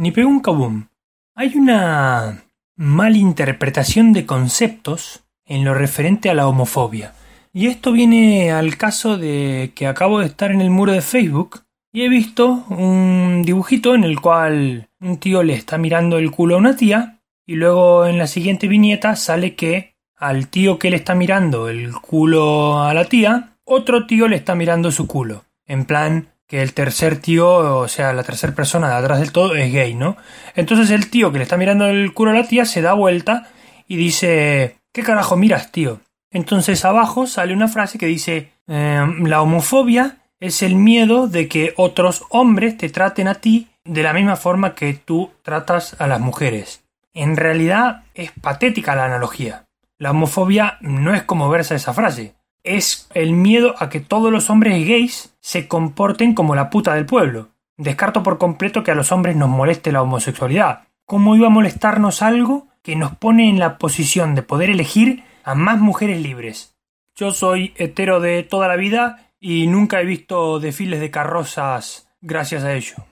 Ni pegó un kabum. Hay una malinterpretación de conceptos en lo referente a la homofobia. Y esto viene al caso de que acabo de estar en el muro de Facebook y he visto un dibujito en el cual un tío le está mirando el culo a una tía y luego en la siguiente viñeta sale que al tío que le está mirando el culo a la tía, otro tío le está mirando su culo. En plan que el tercer tío, o sea, la tercera persona de atrás del todo es gay, ¿no? Entonces el tío que le está mirando el culo a la tía se da vuelta y dice, ¿qué carajo miras, tío? Entonces abajo sale una frase que dice, em, la homofobia es el miedo de que otros hombres te traten a ti de la misma forma que tú tratas a las mujeres. En realidad es patética la analogía. La homofobia no es como verse esa frase. Es el miedo a que todos los hombres gays se comporten como la puta del pueblo. Descarto por completo que a los hombres nos moleste la homosexualidad. ¿Cómo iba a molestarnos algo que nos pone en la posición de poder elegir a más mujeres libres? Yo soy hetero de toda la vida y nunca he visto desfiles de carrozas gracias a ello.